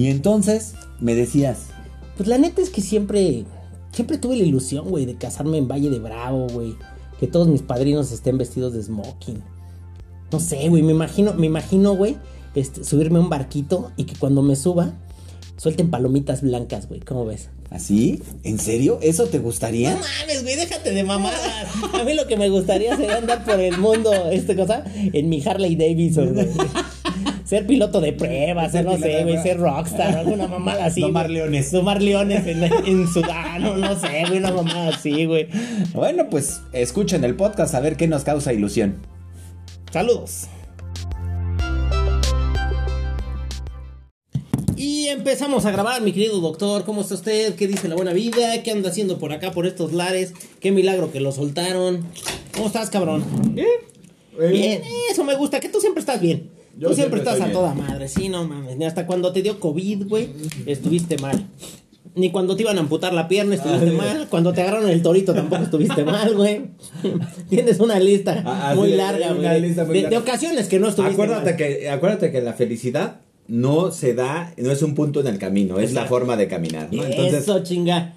Y entonces me decías, Pues la neta es que siempre, siempre tuve la ilusión, güey, de casarme en Valle de Bravo, güey. Que todos mis padrinos estén vestidos de smoking. No sé, güey, me imagino, me imagino, güey, este, subirme a un barquito y que cuando me suba, suelten palomitas blancas, güey. ¿Cómo ves? ¿así? ¿En serio? ¿Eso te gustaría? No mames, güey, déjate de mamadas. A mí lo que me gustaría sería andar por el mundo, este cosa, en mi Harley Davidson, güey. Ser piloto de pruebas, ser, no sé, güey, ser rockstar, alguna mamada así. Güey. leones. Domar leones en, en Sudán, o no sé, güey, una mamada así, güey. Bueno, pues escuchen el podcast a ver qué nos causa ilusión. Saludos. Y empezamos a grabar, mi querido doctor. ¿Cómo está usted? ¿Qué dice la buena vida? ¿Qué anda haciendo por acá, por estos lares? Qué milagro que lo soltaron. ¿Cómo estás, cabrón? Bien. Bien, eso me gusta, que tú siempre estás bien. Yo tú siempre, siempre estás a toda madre, sí, no mames. Ni hasta cuando te dio COVID, güey, estuviste mal. Ni cuando te iban a amputar la pierna estuviste Ah, mal. Cuando te agarraron el torito tampoco estuviste mal, güey. Tienes una lista Ah, ah, muy larga, una güey. lista muy De, larga. de ocasiones que no estuviste Acuérdate mal. que, acuérdate que la felicidad no se da, no es un punto en el camino, es la forma de caminar, ¿no? Entonces, Eso, chinga.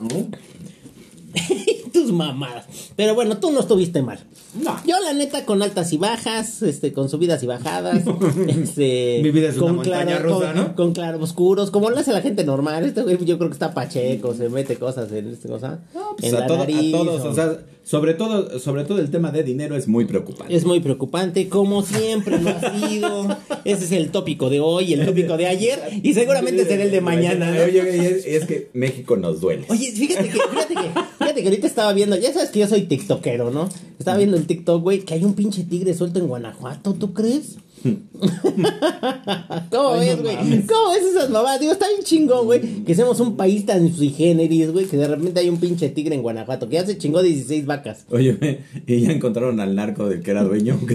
Tus mamadas. Pero bueno, tú no estuviste mal. No. Yo, la neta, con altas y bajas, este, con subidas y bajadas. este, Mi vida es una con montaña rusa, con, ¿no? Con claroscuros, como lo hace la gente normal. Este güey, yo creo que está pacheco, se mete cosas en esta cosa. pues en a, la todo- a nariz, todos, o- o sea, sobre todo, sobre todo el tema de dinero es muy preocupante. Es muy preocupante, como siempre lo ha sido. Ese es el tópico de hoy, el tópico de ayer, y seguramente será el de mañana. ¿no? Oye, y es, es que México nos duele. Oye, fíjate que, fíjate que, fíjate que ahorita estaba viendo, ya sabes que yo soy tiktokero, ¿no? Estaba viendo el TikTok, güey, que hay un pinche tigre suelto en Guanajuato, ¿tú crees? ¿Cómo Ay, ves, güey? ¿Cómo ves esas mamadas? Digo, está bien chingón, güey, que seamos un país tan sui generis, güey, que de repente hay un pinche tigre en Guanajuato, que ya se chingó 16 vacas. Oye, y ya encontraron al narco del que era dueño.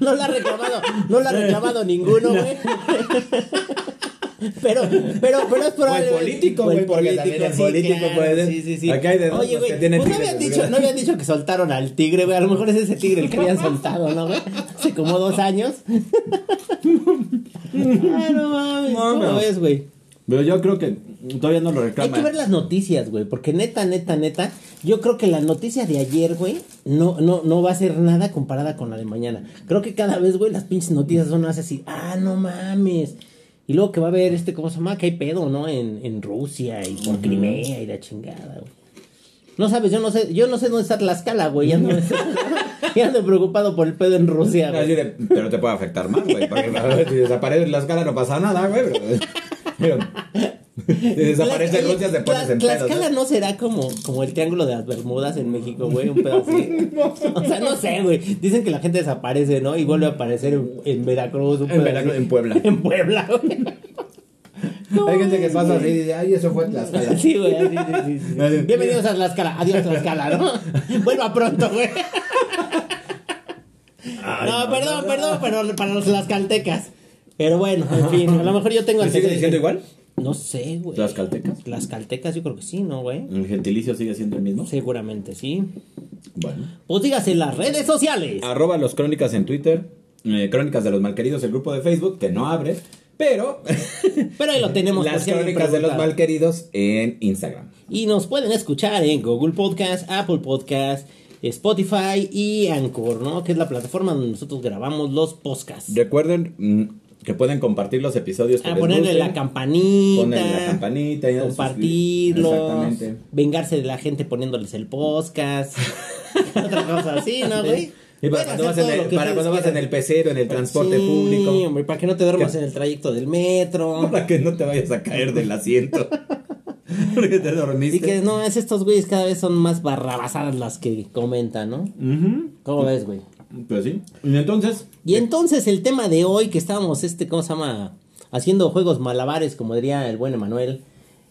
No lo ha reclamado, no lo ha reclamado ninguno, güey. Pero, pero, pero es probable. O el político, güey, porque también el político puede. Sí, sí, sí. Acá hay de dos, Oye, güey, pues no habían, dicho, no habían dicho que soltaron al tigre, güey. A lo mejor es ese tigre el que habían soltado, ¿no, güey? Hace como dos años. Ah, no mames. No, ¿Cómo ves, güey? Pero yo creo que todavía no lo Hay reclaman. que ver las noticias, güey, porque neta, neta, neta, yo creo que la noticia de ayer, güey, no, no, no va a ser nada comparada con la de mañana. Creo que cada vez, güey, las pinches noticias son más así, ah, no mames. Y luego que va a haber este, ¿cómo se llama? Que hay pedo, ¿no? En, en Rusia y por Crimea y la chingada, güey. No sabes, yo no sé, yo no sé dónde está Tlaxcala, güey. Ya ando, ya ando preocupado por el pedo en Rusia, güey. de- pero te puede afectar más, güey. Porque si desaparece la escala no pasa nada, güey. Pero, desaparece Tla- Rusia, te pones Tla- en. Tlaxcala ¿no? será como, como el triángulo de las Bermudas en México, güey, un pedo así. O sea, no sé, güey. Dicen que la gente desaparece, ¿no? Y vuelve a aparecer en, en Veracruz, un En Veracruz, en Puebla. En Puebla, güey. Hay gente que pasa así y dice, ay, eso fue Tlaxcala. Sí, güey, así, sí, sí, sí. Así. Bienvenidos a Tlaxcala. Adiós, Tlaxcala, ¿no? Vuelva pronto, güey. No, perdón, perdón, pero para los tlaxcaltecas. Pero bueno, en fin, a lo mejor yo tengo ¿Se sigue diciendo igual? No sé, güey. ¿Tlaxcaltecas? Tlaxcaltecas, yo creo que sí, ¿no, güey? ¿El gentilicio sigue siendo el mismo? Seguramente sí. Bueno. Pues dígase en las redes sociales. Arroba los crónicas en Twitter. eh, crónicas de los malqueridos, el grupo de Facebook, que no abre. Pero Pero ahí lo tenemos. las crónicas de los malqueridos en Instagram. Y nos pueden escuchar en Google Podcast, Apple Podcast, Spotify y Anchor, ¿no? Que es la plataforma donde nosotros grabamos los podcasts. Recuerden mm, que pueden compartir los episodios que A les ponerle gusten. la campanita. Ponerle la campanita y Compartirlos. Vengarse de la gente poniéndoles el podcast. Otra cosa así, ¿no, güey? Y para cuando, vas en el, para cuando vas en el pecero, en el transporte Sí, público. hombre, para que no te duermas en el trayecto del metro. Para que no te vayas a caer del asiento. Porque te dormiste. Y que no, es estos güeyes cada vez son más barrabasadas las que comentan, ¿no? ¿Cómo ves, güey? Pues sí. Y entonces, Y entonces el tema de hoy que estábamos, este, ¿cómo se llama? Haciendo juegos malabares, como diría el buen Emanuel.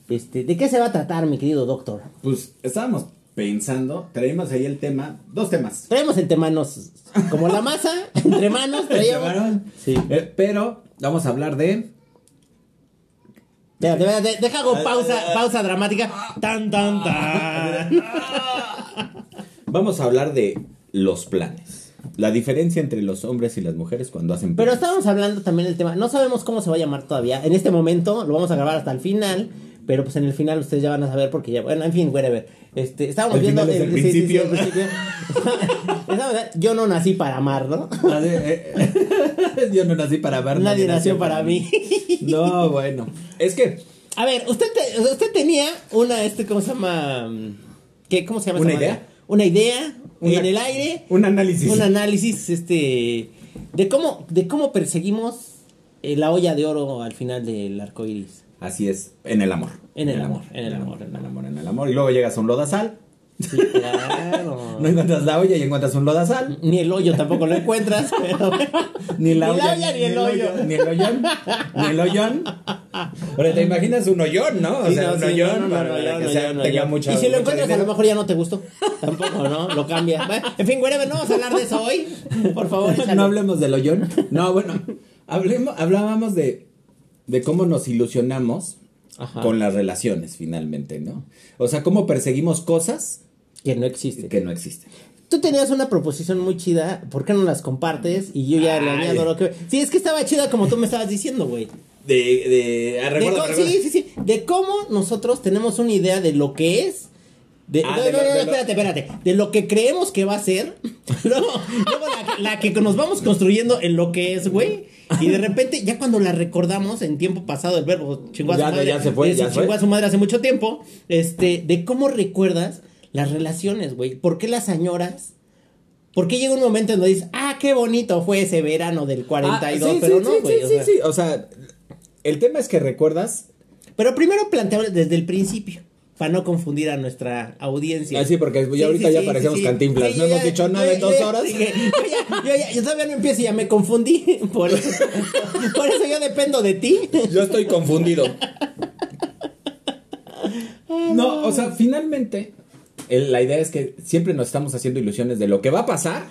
Este, ¿de qué se va a tratar, mi querido doctor? pues estábamos pensando, traímos ahí el tema, dos temas. Traemos entre manos, como la masa, entre manos, traíamos. Eh, pero vamos a hablar de Espérate, espérate, deja hago pausa, pausa dramática. Tan, tan, tan. Vamos a hablar de los planes. La diferencia entre los hombres y las mujeres cuando hacen Pero estábamos hablando también del tema. No sabemos cómo se va a llamar todavía. En este momento lo vamos a grabar hasta el final. Pero pues en el final ustedes ya van a saber porque ya. Bueno, en fin, whatever. Este, estábamos El viendo. es el sí, sí, sí, principio. el principio. Estábamos- yo no nací para amar, ¿no? Ah, eh, Yo no nací para ver. Nadie nació para mí. No, bueno. Es que A ver, usted, te- usted tenía una, este, ¿cómo se llama? ¿Qué, ¿Cómo se llama? ¿Una esa idea? Una idea Una- en el aire. un análisis. Un análisis, este, de cómo, de cómo perseguimos eh, la olla de oro al final del arco iris. Así es, en el amor. En el amor, en el amor, en el amor, en el amor. Y luego llegas a un lodazal, Sí, claro. no encuentras la olla y encuentras un lodazal. Ni el hoyo tampoco lo encuentras, pero Ni la, Ni la olla, olla, ni el hoyo. Ni el hoyón. Ni el hoyón. Pero te imaginas un hoyón, ¿no? O Sí, sea, no, un sí, hoyón no, no, para no, para no, que no, sea- tenga mucha Y si lo encuentras, a dinero. lo mejor ya no te gustó. Tampoco, ¿no? Lo cambia. En fin, whatever, no vamos a hablar de eso hoy. Por favor. No hablemos del hoyón. No, bueno, hablemos, hablábamos de, de cómo nos ilusionamos Ajá. con las relaciones, finalmente, ¿no? O sea, cómo perseguimos cosas Que no existe. que no existen. Tú tenías una proposición muy chida, ¿por qué no las compartes? Y yo ya le añado lo que... Sí, es que estaba chida como tú me estabas diciendo, güey. De, de, ah, De recuerda, co- recuerda. Sí, sí, sí. De cómo nosotros tenemos una idea de lo que es. De, Ah, no, de no, lo- no, espérate, espérate. De lo que creemos que va a ser. luego luego la, la que nos vamos construyendo en lo que es, güey. Y de repente, ya cuando la recordamos en tiempo pasado, el verbo chingó a su Ya, madre. ya se fue, ya chingó fue. a su madre hace mucho tiempo. Este, de cómo recuerdas las relaciones, güey. ¿Por qué las añoras? ¿Por qué llega un momento en donde dices, ah, qué bonito fue ese verano del 42? Ah, sí, pero sí, no, sí, güey. sí, o sí, sea. sí. O sea, el tema es que recuerdas. Pero primero planteamos desde el principio, para no confundir a nuestra audiencia. Ah, sí, porque ya ahorita ya parecemos cantinflas. No hemos dicho nada en dos horas. sí, yo, ya, yo ya- yo todavía no empiezo y ya me confundí. Por eso, por eso yo dependo de ti. Yo estoy confundido. No, o sea, finalmente, el- la idea es que siempre nos estamos haciendo ilusiones de lo que va a pasar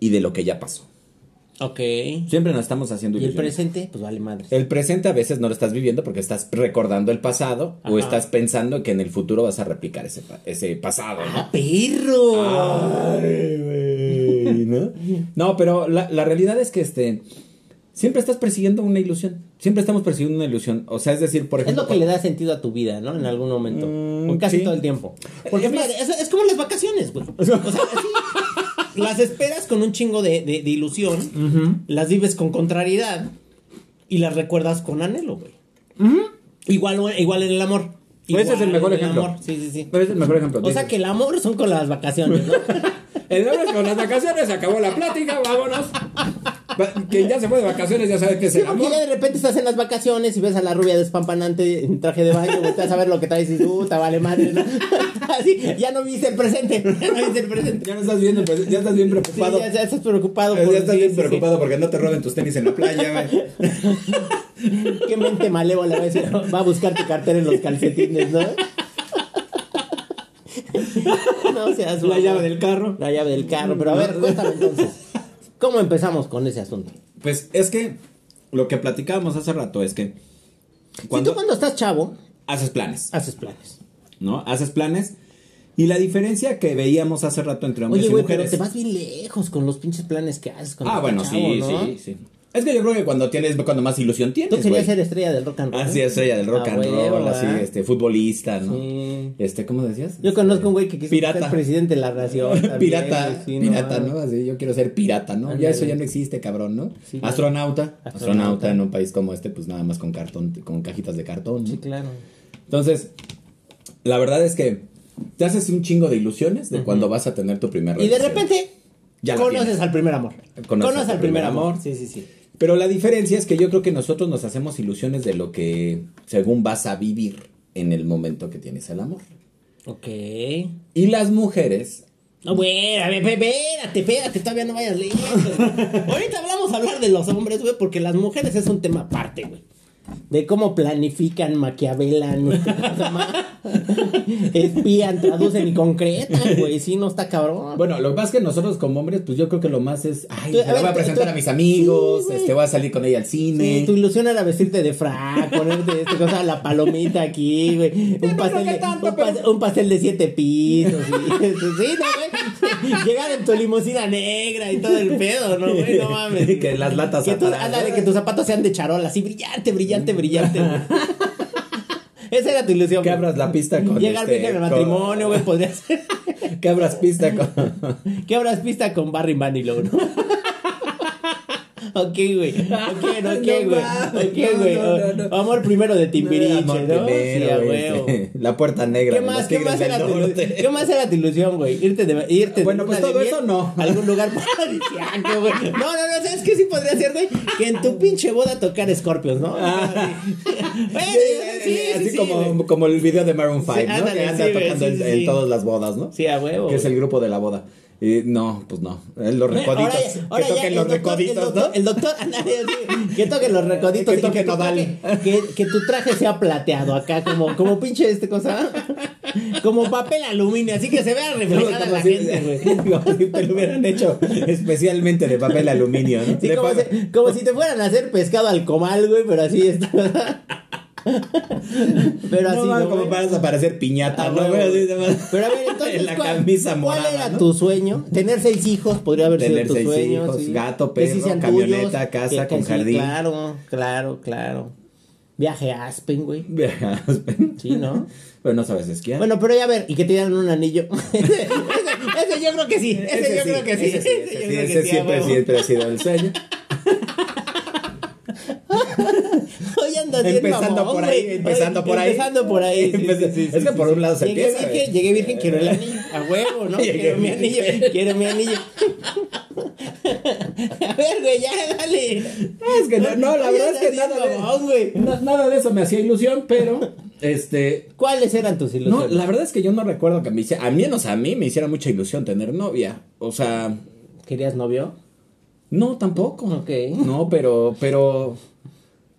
y de lo que ya pasó. Ok. ¿Y Siempre nos estamos haciendo el ilusiones. presente? Pues vale madre. El presente a veces no lo estás viviendo porque estás recordando el pasado o Ajá. estás pensando que en el futuro vas a replicar ese, ese pasado, ¿no? ¡Ah, perro! Ay, güey, ¿no? No, pero la, la realidad es que este siempre estás persiguiendo una ilusión. Siempre estamos persiguiendo una ilusión. O sea, es decir, por Es ejemplo. lo que le da sentido a tu vida, ¿no? En algún momento. Mm, o casi sí. todo el tiempo. Porque Es más- es, es como las vacaciones, güey. O sea, así, las esperas con un chingo de, de- de ilusión, las vives con contrariedad y las recuerdas con anhelo, güey. igual, igual en el amor. Ese es el Igual mejor en ejemplo. amor. Sí, sí, sí. Ese es el mejor ejemplo. O sea que el amor son con las vacaciones, ¿no? El lunes con las vacaciones se acabó la plática, vámonos. Quien ya se fue de vacaciones ya sabe que es el amor. ya de repente estás en las vacaciones y ves a la rubia despampanante en traje de baño, volteas a ver lo que traes y dices, puta, vale madre, ¿no? Así, ya no viste el presente, ya no viste el presente. Ya no estás viendo, pues, ya estás bien Sí, preocupado. ya, ya estás preocupado. Ya estás bien sí, preocupado porque no te roben tus tenis en la playa. Qué mente malévola va a, va a buscar tu cartera en los calcetines, ¿no? no seas La llave del carro. La llave del carro. Pero a ver, cuéntame entonces. ¿Cómo empezamos con ese asunto? Pues es que lo que platicábamos hace rato es que Si cuando tú cuando estás chavo, haces planes, haces planes. ¿no? Haces planes y la diferencia que veíamos hace rato entre hombres Oye, y güey, pero mujeres. te vas bien lejos con los pinches planes que haces. cuando Ah, bueno, chavo, sí, ¿no? sí, sí. Es que yo creo que cuando tienes, cuando más ilusión tienes, Tú querías ser estrella del rock and roll. Así, estrella del rock Ah, and roll, así, ¿ah? este, futbolista, ¿no? Sí. Este, ¿cómo decías? Yo conozco un güey que quiso Pirata. ser presidente de la nación. también, pirata, sí, pirata. ¿no? Así, yo quiero ser pirata, ¿no? Ya eso ya no existe, cabrón, ¿no? Sí, astronauta, Astronauta. astronauta en un país como este, pues nada más con cartón, con cajitas de cartón, ¿no? Sí, claro. Entonces, la verdad es que te haces un chingo de ilusiones de cuando vas a tener tu primer Y de repente Ya conoces al primer amor. Conoces Conoces, al al primer primer amor. amor. Sí, sí, sí. Pero la diferencia es que yo creo que nosotros nos hacemos ilusiones de lo que según vas a vivir en el momento que tienes el amor. Ok. Y las mujeres No, güey, a ver, espérate, espérate, todavía no vayas leyendo. Ahorita hablamos a hablar de los hombres, güey, porque las mujeres es un tema aparte, güey. De cómo planifican, maquiavelan, espían, traducen y concretan, güey. Sí, no está cabrón. Bueno, lo que pasa es que nosotros como hombres, pues yo creo que lo más es, ay, Tú- a ver, voy a presentar tú- a mis amigos, sí, este, voy a salir con ella al cine. Sí, tu ilusión era vestirte de frac, ponerte esta cosa, la palomita aquí, güey. Un, no pastel de, tanto, un, pas- pero- un pastel de siete pisos. Y, sí, ¿no, güey? Llegar en tu limusina negra y todo el pedo, ¿no, güey? No mames. Que las latas Que tú, que tus zapatos sean de charola, así brillante, brillante, brillante, güey. Esa era tu ilusión. Que abras la pista con Llegar este, virgen al con- matrimonio, güey, podría ser. Que abras pista con. Que abras pista con Barry Manilow, ¿no? Ok, güey. Ok, ok, No güey. mames, Ok, no, güey. no, no, no. Amor primero de Timbiriche, ¿no? primero, sí, güey, huevo. La puerta negra. ¿Qué más, qué, más era tu, Norte. ¿Qué más era tu ilusión, güey? Irte de, irte de Bueno, pues todo eso no. a algún lugar paradisíaco, güey. No, no, no, ¿sabes qué sí podría ser, güey? Que en tu pinche boda tocar Scorpions, ¿no? Ah. Bueno, Sí, sí, sí, así sí, como, como el video de Maroon 5, Sí, ¿no? ándale, que anda tocando sí, en, sí, en sí. todas las bodas, ¿no? Sí, a huevo. Que es el grupo de la boda. Y no, pues no. Los recoditos. Ahora ya- ahora que toquen los doctor- recoditos, ¿no? El doctor, que toquen los recoditos Que nodal. traje- que, que tu traje sea plateado acá, como, como pinche este cosa, como papel aluminio, así que se vea reflejada la gente, güey. como si te lo hubieran hecho especialmente de papel aluminio, ¿no? Sí, como, si, como si te fueran a hacer pescado al comal, güey, pero así está. pero así no, ¿no, como para parecer piñata, ¿no? así. Pero a ver, entonces, en la ¿cuál, camisa ¿cuál morada, era ¿no? tu sueño? Tener seis hijos, podría haber Tener sido tu seis sueño. hijos, sí. gato, perro, camioneta, tuyos, casa con jardín. Claro, claro, claro. Viaje a Aspen, güey. Veas, Sí, ¿no? Pero no sabes esquiar. Bueno, pero ya a ver, y que te dieran un anillo. ese, ese- yo creo que sí. Ese, yo creo que sí. Ese, sí, sí, que a siempre, siempre ha sido el sueño. Andas Empezando por ahí, empezando por ahí. Empezando por ahí. es que por un lado se llegué empieza, Virgen, llegué virgen, quiero el anillo. A huevo, ¿no? Llegué quiero mi anillo. Quiero mi anillo. a ver, güey, ya, dale. Es que no, no, la verdad es que nada de, nada de eso me hacía ilusión, pero este ¿Cuáles eran tus no, ilusiones? la verdad es que yo no recuerdo que me hiciera, a menos a mí me hiciera mucha ilusión tener novia. O sea, ¿Querías novio? no tampoco. Ok. No, pero pero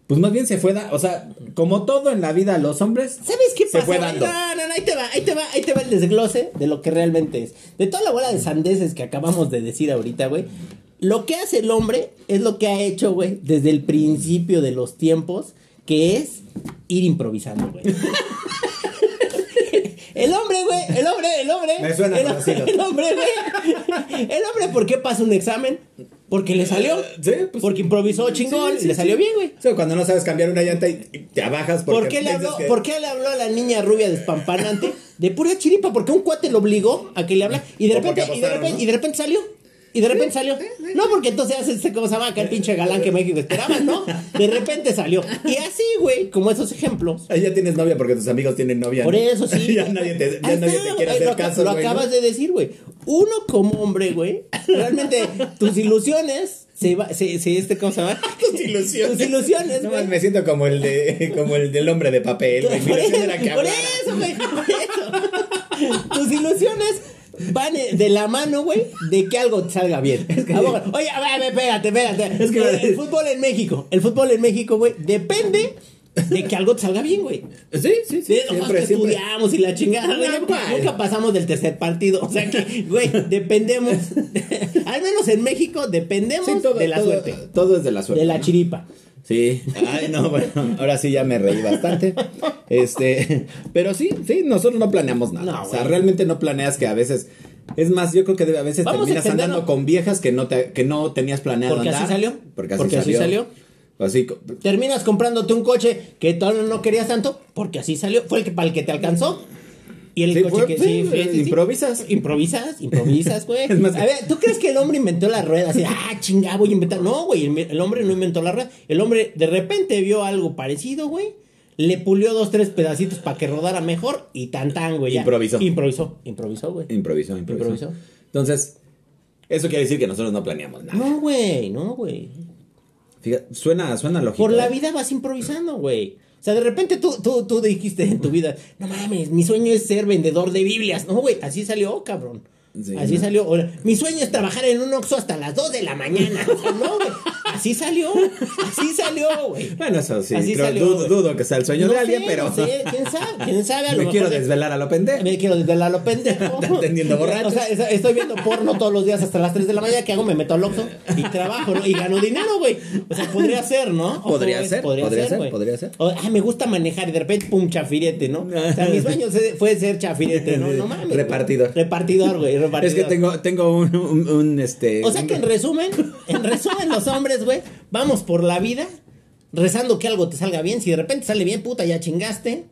pues más bien se fue, da- o sea, como todo en la vida los hombres ¿Sabes qué Se pasa? fue güey? dando. No, no, no, ahí te va, ahí te va, ahí te va el desglose de lo que realmente es. De toda la bola de sandeces que acabamos de decir ahorita, güey. Lo que hace el hombre es lo que ha hecho, güey, desde el principio de los tiempos, que es ir improvisando, güey. El hombre, güey, el hombre, el hombre. Me suena el, conocido. el hombre, güey. El hombre, ¿por qué pasa un examen? Porque le salió. Sí, pues- porque improvisó chingón Sí, y le salió bien, güey. O sea, cuando no sabes cambiar una llanta y y te abajas porque ¿Por qué, le habló, que- ¿Por qué le habló a la niña rubia despampanante? De pura chiripa, porque un cuate lo obligó a que le hablara. Y de O repente, y de repente, ¿no? y de repente salió. Y de repente salió. No, porque entonces hace este, ¿cómo se llama? Acá el pinche galán que México esperaba, ¿no? De repente salió. Y así, güey, como esos ejemplos. Ahí ya tienes novia porque tus amigos tienen novia. Por ¿no? eso sí. ya nadie te, ya nadie te quiere hacer lo, caso. Lo güey, ¿no? acabas de decir, güey. Uno como hombre, güey. Realmente tus ilusiones se va, se, se este, ¿cómo se llama? Tus ilusiones. Tus ilusiones, No, me siento como el de como el del hombre de papel. Por eso, era que por eso, güey, por eso. Tus ilusiones van eh, de la mano, güey, de que algo te salga bien. A ver, Oye, a ver, a ver, espérate, espérate. Es que- el, el fútbol en México, el fútbol en México, güey, depende de que algo te salga bien, güey. Sí, sí, sí. Siempre, que siempre. estudiamos y la chingada, güey, nunca, pasamos del tercer partido. O sea que, güey, dependemos, al menos en México, dependemos Sí, todo, de la todo- suerte, Todo es de la suerte. de la chiripa. Sí. Ay, no, bueno, ahora sí ya me reí bastante. Este, pero sí, sí, nosotros no planeamos nada. No, o sea, realmente no planeas que a veces es más, yo creo que a veces Vamos terminas andando con viejas que no te, que no tenías planeado Porque así andar. salió. Porque así Porque así salió. salió. Así, co- Terminas comprándote un coche que todavía no querías tanto, porque así salió, fue el que para el que te alcanzó. Y el Sí, coche fue- que sí, sí, improvisas. Improvisas, improvisas, güey. Es más- A ver, ¿tú crees que el hombre inventó la rueda? Así, ah, chinga, voy a inventar. No, güey, el, el hombre no inventó la rueda. El hombre de repente vio algo parecido, güey. Le pulió dos, tres pedacitos para que rodara mejor y tan tan, güey. ya. Improvisó. Improvisó, improvisó, güey. improvisó, improvisó, Improvisó. Entonces, eso quiere decir que nosotros no planeamos nada. No, güey, no, güey. Fíjate, suena, suena lógico. Por la ¿eh? vida vas improvisando, güey. O sea, de repente tú, tú, tú dijiste en tu vida, no mames, mi sueño es ser vendedor de Biblias. No, güey, así salió, cabrón. Sí, así ¿no? salió. Mi sueño es trabajar en un Oxxo hasta las 2 de la mañana. O sea, no, güey. Así salió, así salió, güey. Bueno, eso sí, Así creo- salió, dudo, que sea el sueño No de alguien, sé, pero no sé, quién sabe, quién sabe, a lo me mejor quiero de- desvelar a lo pendejo. me quiero desvelar a lo pendejo. Atendiendo borrachos. O sea, es- estoy viendo porno todos los días hasta las 3 de la mañana. ¿Qué hago? Me meto al Oxxo y trabajo, ¿no? Y gano dinero, güey. O sea, podría ser, ¿no? ¿O Podría ser, podría ser, güey. podría ser. O, ah, me gusta manejar y de repente, pum, chafirete, ¿no? O sea, mi sueño fue ser chafirete, ¿no? No mames. Repartidor. Repartidor, güey, repartidor. Es que tengo, tengo un, un- un, este. O sea un- que en resumen, en resumen, los hombres, güey, vamos por la vida rezando que algo te salga bien. Si de repente sale bien, puta, ya chingaste.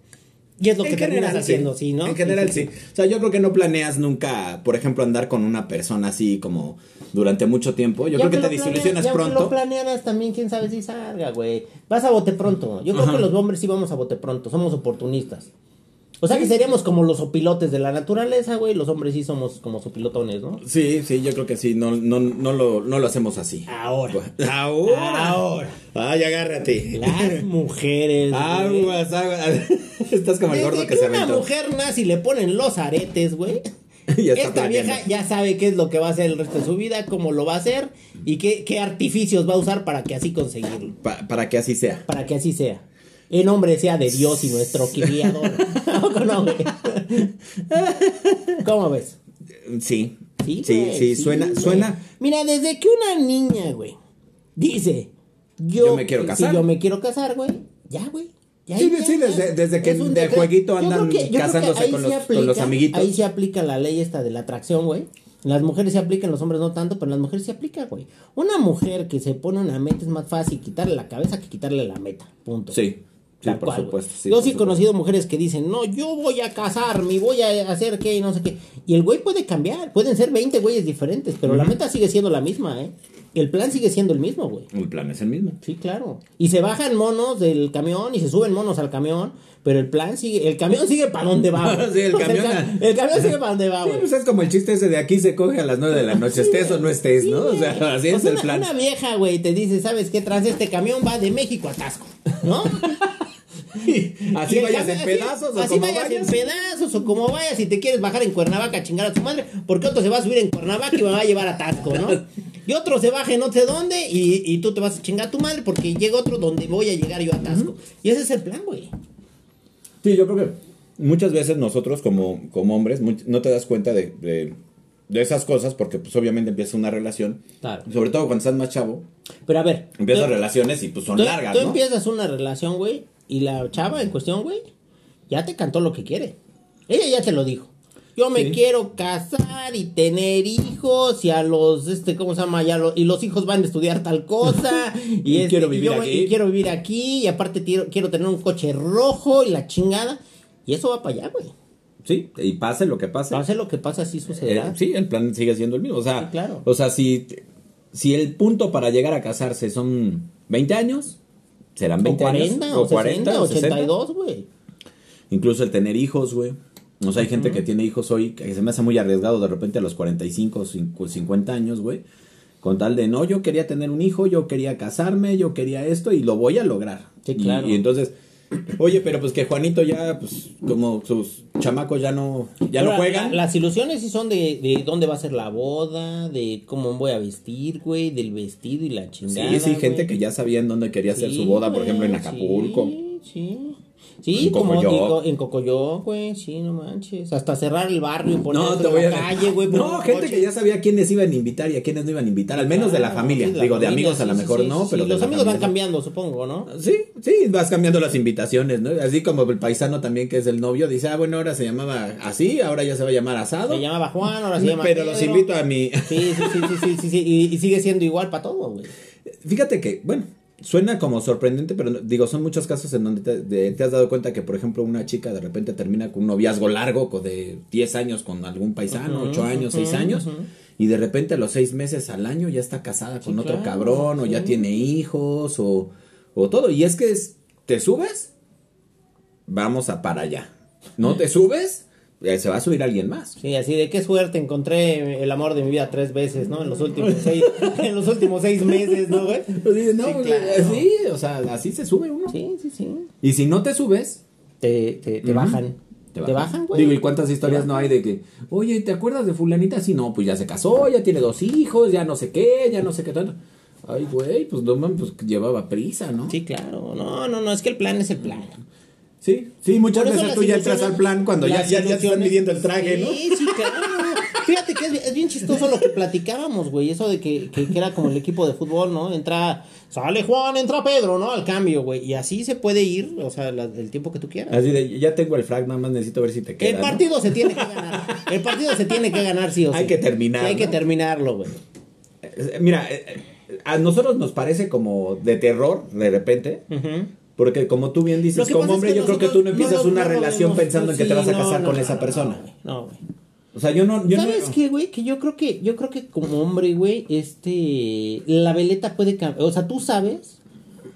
Y es lo que En terminas general, haciendo, sí. sí, ¿no? En general, sí. O sea, yo creo que no planeas nunca, por ejemplo, andar con una persona así como durante mucho tiempo. Yo creo que te desilusionas pronto. lo planearas también, quién sabe si salga, güey. Vas a bote pronto. Yo creo que los hombres sí vamos a bote pronto. Somos oportunistas. O sea que seríamos como los opilotes de la naturaleza, güey. Los hombres sí somos como sopilotones, ¿no? Sí, sí, yo creo que sí. No, no, no, lo, no lo hacemos así. Ahora. Ahora. Ahora. Ay, agárrate. Las mujeres. Aguas, aguas. Estás como el gordo que que se una aventó. mujer nace y le ponen los aretes, güey. Esta planeando. vieja ya sabe qué es lo que va a hacer el resto de su vida, cómo lo va a hacer y qué, qué artificios va a usar para que así conseguirlo. Pa- para que así sea. Para que así sea. El nombre sea de Dios y nuestro criador. ¿O no, güey? ¿Cómo ves? Sí. Sí, Sí, güey, sí, suena, güey. suena. Mira, desde que una niña, güey, dice, yo, Yo me quiero casar. Si yo me quiero casar, güey, ya, güey. Ya, Sí, ya, sí, ya. desde- desde que Es un de decreto. jueguito andan que- casándose con los- con los amiguitos. Ahí se aplica la ley esta de la atracción, güey. Las mujeres se aplican, los hombres no tanto, pero las mujeres se aplica, güey. Una mujer que se pone una meta es más fácil quitarle la cabeza que quitarle la meta. Punto. Sí. Sí, por cual, supuesto. sí, yo por sí he conocido mujeres que dicen, no, yo voy a casarme, voy a hacer qué y no sé qué. Y el güey puede cambiar, pueden ser 20 güeyes diferentes, pero la meta sigue siendo la misma, ¿eh? El plan sigue siendo el mismo, güey. El plan es el mismo. Sí, claro. Y se bajan monos del camión y se suben monos al camión, pero el plan sigue, el camión sigue para donde va. güey. Sí, el camión- ca- el camión sigue para donde va, Sí, güey. pues es como el chiste ese de aquí se coge a las 9 de la noche, estés o no estés, Sí, ¿no? O sea, así O es el plan. Una vieja, güey, te dice, ¿sabes qué? Tras este camión va de México a Tasco, ¿no? Así Y vayas en pedazos o así como vayas vayas. en pedazos o como vayas si te quieres bajar en Cuernavaca a chingar a tu madre, porque otro se va a subir en Cuernavaca y me va a llevar a Tasco, ¿no? Y otro se baja en no sé dónde y, y tú te vas a chingar a tu madre porque llega otro donde voy a llegar yo a Tasco. Y ese es el plan, güey. Sí, yo creo que muchas veces nosotros como, como hombres no te das cuenta de, de, de esas cosas porque pues obviamente empieza una relación. Claro. Sobre todo cuando estás más chavo, Pero a ver, empiezas tú- relaciones y pues son tú, largas, tú ¿no? empiezas una relación, güey, y la chava en cuestión, güey, ya te cantó lo que quiere. Ella ya te lo dijo. Yo me Sí. quiero casar y tener hijos y a los, este, ¿cómo se llama? Ya lo- y los hijos van a estudiar tal cosa y, Y este, quiero vivir yo- aquí. y quiero vivir aquí y aparte quiero, quiero tener un coche rojo y la chingada. Y eso va para allá, güey. Sí, y pase lo que pase. Pase lo que pasa, así Eh, sucederá. sí, el plan sigue siendo el mismo. O sea, Sí, claro. o sea si, si el punto para llegar a casarse son 20 años, serán o 20 40, años. o 40, o 60. 82, güey. Incluso el tener hijos, güey. O sea, hay gente que tiene hijos hoy que se me hace muy arriesgado de repente a los 45 o 5 50 años, güey. Con tal de, no, yo quería tener un hijo, yo quería casarme, yo quería esto y lo voy a lograr. Sí, Y- claro. Y, entonces, oye, pero pues que Juanito ya, pues como sus chamacos ya no, ya Ahora, no juegan. la- las ilusiones sí son de, de dónde va a ser la boda, de cómo voy a vestir, güey, del vestido y la chingada. sí, sí, gente güey. que ya sabía en dónde quería hacer Sí, su boda, por ejemplo, en Acapulco. Sí, sí. Sí, En como Cocoyoc. en Cocoyoc, güey, sí, no manches. Hasta cerrar el barrio y poner No, te voy a calle, güey. No, gente coche. que ya sabía quiénes iban a invitar y a quiénes no iban a invitar, al menos de la Claro, familia. sí, la Digo, de amigos a lo mejor sí, no, pero Los amigos van cambiando, supongo, ¿no? Sí, sí, vas cambiando las invitaciones, ¿no? Así como el paisano también que es el novio, dice, ah, bueno, ahora se llamaba así, ahora ya se va a llamar asado. Se llamaba Juan, ahora se llama pero los invito a mi... Sí, sí, sí, sí, sí, sí, sí, Y, y sigue siendo igual para todo, güey. Fíjate que, bueno, suena como sorprendente, pero digo, son muchos casos en donde te, de- te has dado cuenta que, por ejemplo, una chica de repente termina con un noviazgo largo de 10 años con algún paisano, Ujú, 8 años, 6 ujú, años, y de repente a los 6 meses al año ya está casada con otro cabrón, o ya tiene hijos, o, o todo. Y es que es- te subes, vamos a para allá. No te subes, se va a subir alguien más. Sí, así de qué suerte encontré el amor de mi vida tres veces, ¿no? En los últimos seis, en los últimos seis meses, ¿no, güey? Pues no, Sí, claro. o sea, así se sube uno. Sí, sí, sí. Y si no te subes, Te, te, te bajan. Te bajan, güey. Digo, ¿y cuántas historias no hay de que, oye, ¿te acuerdas de fulanita? Sí, no, pues ya se casó, ya tiene dos hijos, ya no sé qué, ya no sé qué tanto. Ay, güey, pues no man, pues llevaba prisa, ¿no? Sí, claro. No, no, no, es que el plan es el plan. Sí, sí, muchas veces tú ya entras al plan cuando ya, ya, ya te están midiendo el traje, ¿no? Sí, sí, claro. Fíjate que es, es bien chistoso lo que platicábamos, güey. Eso de que, que, que era como el equipo de fútbol, ¿no? Entra, sale Juan, entra Pedro, ¿no? Al cambio, güey. Y así se puede ir, o sea, la- el tiempo que tú quieras. Así de, ya tengo el frag, nada más necesito ver si te queda. El ¿no? partido se tiene que ganar. El partido se tiene que ganar, sí o sí. Hay que terminar, Sí, hay que terminarlo, güey. Eh, Mira, eh, eh, a nosotros nos parece como de terror de repente. Ujú. Porque como tú bien dices, como es hombre, que yo creo que tú no empiezas una no relación pensando en que sí, te vas a casar con esa no, persona. No, güey. O sea, yo no... Yo ¿Sabes qué, güey? Que yo creo que, yo creo que como hombre, güey, este, la veleta puede cambiar, o sea, tú sabes,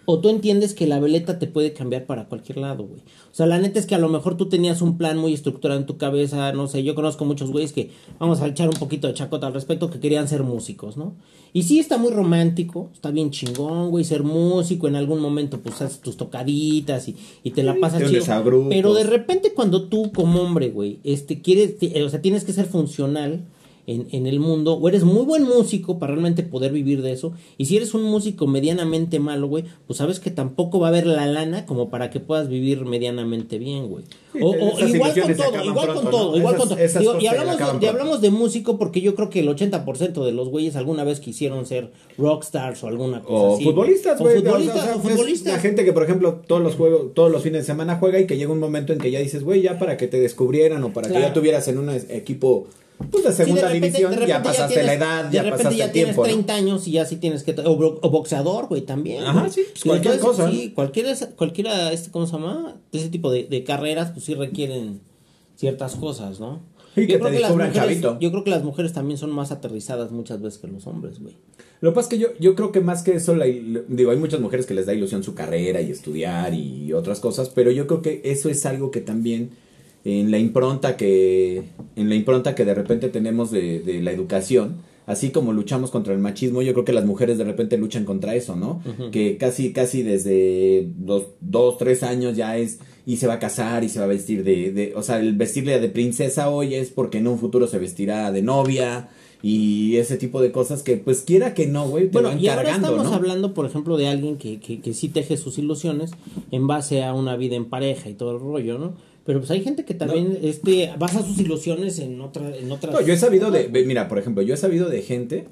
o tú entiendes que la veleta te puede cambiar para cualquier lado, güey. O sea, la neta es que a lo mejor tú tenías un plan muy estructurado en tu cabeza, no sé, yo conozco muchos güeyes que, vamos a echar un poquito de chacota al respecto, que querían ser músicos, ¿no? Y sí está muy romántico, está bien chingón, güey, ser músico, en algún momento pues haces tus tocaditas y, y te la pasas chido. grupos. Pero de repente cuando tú como hombre, güey, este, quieres, ti- o sea, tienes que ser funcional en, en el mundo, o eres muy buen músico para realmente poder vivir de eso, y si eres un músico medianamente malo, güey, pues sabes que tampoco va a haber la lana como para que puedas vivir medianamente bien, güey. O, o igual con todo, igual pronto, con todo, ¿no? igual Esas- con todo. Digo, y hablamos, de, pronto. hablamos de músico porque yo creo que el 80% de los güeyes alguna vez quisieron ser rockstars o alguna cosa O así. futbolistas, O güey. futbolistas, o sea, o es futbolistas. La gente que, por ejemplo, todos los juegos, todos los fines de semana juega y que llega un momento en que ya dices, güey, ya para que te descubrieron o para que ya tuvieras en un equipo pues de Sí, segunda de repente- división, de ya pasaste tienes- la edad, de ya repente pasaste ya el tienes tiempo, ¿no? 30 años y ya sí tienes que o, bo- o boxeador, güey, también. Ajá, güey. sí, pues cualquier entonces, cosa, Sí, cualquiera cualquiera este cómo se llama? De ese tipo de, de carreras pues sí requieren ciertas cosas, ¿no? Y que te las descubran mujeres, chavito. yo creo que las mujeres también son más aterrizadas muchas veces que los hombres, güey. Lo que pasa es que yo, yo creo que más que eso, la digo, hay muchas mujeres que les da ilusión su carrera y estudiar y otras cosas, pero yo creo que eso es algo que también en la impronta que, en la impronta que de repente tenemos de, de la educación, así como luchamos contra el machismo, yo creo que las mujeres de repente luchan contra eso, ¿no? Que casi, casi desde dos, dos, tres años ya es, y se va a casar y se va a vestir de, de, o sea, el vestirle de princesa hoy es porque en un futuro se vestirá de novia, y ese tipo de cosas que pues quiera que no, güey, Bueno, van y ahora cargando, estamos ¿no? hablando, por ejemplo, de alguien que, que, que sí teje sus ilusiones en base a una vida en pareja y todo el rollo, ¿no? Pero pues hay gente que también este basa sus ilusiones en otra en otras No, yo he sabido de, mira, por ejemplo, yo he sabido de gente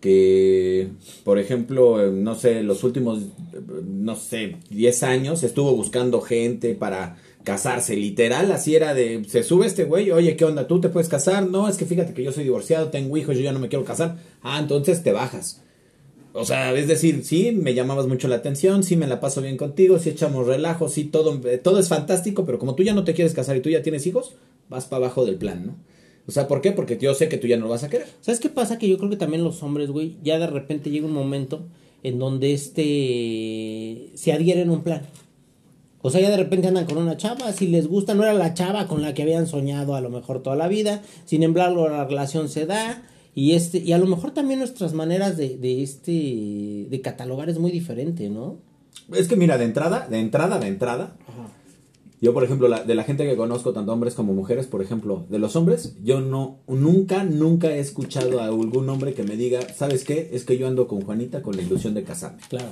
que, por ejemplo, eh, no sé, los últimos, eh, no sé, 10 años estuvo buscando gente para casarse, literal, así era de, se sube este güey, oye, ¿qué onda? ¿Tú te puedes casar? No, es que fíjate que yo soy divorciado, tengo hijos, yo ya no me quiero casar. Ah, entonces te bajas. O sea, es decir, sí, me llamabas mucho la atención, sí me la paso bien contigo, sí echamos relajo, sí, todo, eh, todo es fantástico, pero como tú ya no te quieres casar y tú ya tienes hijos, vas para abajo del plan, ¿no? O sea, ¿por qué? Porque yo sé que tú ya no lo vas a querer. ¿Sabes qué pasa? Que yo creo que también los hombres, güey, ya de repente llega un momento en donde este se adhieren a un plan. O sea, ya de repente andan con una chava, si les gusta, no era la chava con la que habían soñado a lo mejor toda la vida, sin embargo la relación se da y este y a lo mejor también nuestras maneras de, de este de catalogar es muy diferente, ¿no? Es que mira, de entrada, de entrada, de entrada, yo por ejemplo, la- de la gente que conozco, tanto hombres como mujeres, por ejemplo, de los hombres, yo no, nunca, nunca he escuchado a algún hombre que me diga, ¿sabes qué? Es que yo ando con Juanita con la ilusión de casarme. Claro.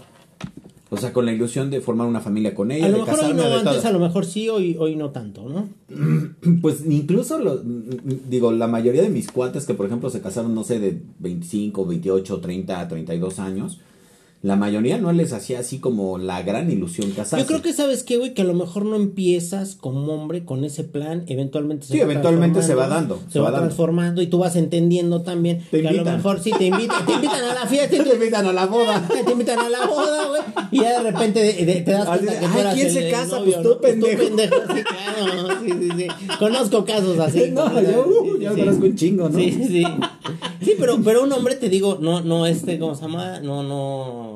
O sea, con la ilusión de formar una familia con ella, A lo de mejor hoy no, antes todo. a lo mejor sí, hoy, hoy no tanto, ¿no? Pues incluso, lo- digo, la mayoría de mis cuates que, por ejemplo, se casaron, no sé, de 25, 28, 30, 32 años, la mayoría no les hacía así como la gran ilusión casarse. Yo creo que sabes qué, güey, que a lo mejor no empiezas como hombre con ese plan, eventualmente se Sí, va eventualmente se va dando, se, se va, va transformando y tú vas entendiendo también Te que a lo invitan. mejor sí te invitan, te invitan a la fiesta, y te invitan a la boda. te invitan a la boda, güey, y ya de repente de- de- te das cuenta que tú "Ay, eras ¿quién el- se casa? novio, Pues tú, ¿no? pendejo. sí, claro, sí, sí, sí. Conozco casos así. No, ¿no? yo, uh, Sí, yo sí. conozco un chingo, ¿no? Sí, sí. Sí, pero, pero un hombre, te digo, no, no, este, ¿cómo se llama? No, no.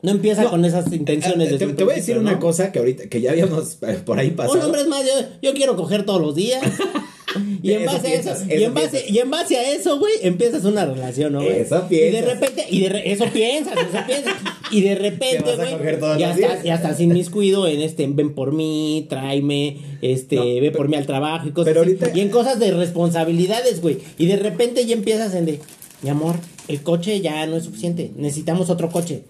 No empieza No, con esas intenciones Eh, de te, te voy a decir una cosa que ahorita, que ya habíamos eh, por ahí pasado. Un hombre es más, yo, yo quiero coger todos los días. Y en, base a piensas, eso, eso y, en base, piensas. y en base a eso, güey, empiezas una relación, ¿no? Eso Y de piensas. repente, y de re- eso piensas, eso piensas. Y de repente, güey, ya estás, ya estás inmiscuido en este, ven por mí, tráeme, este, No, ve pero- por mí al trabajo y cosas pero ahorita- Y en cosas de responsabilidades, güey. Y de repente ya empiezas en de, mi amor, el coche ya no es suficiente, necesitamos otro coche.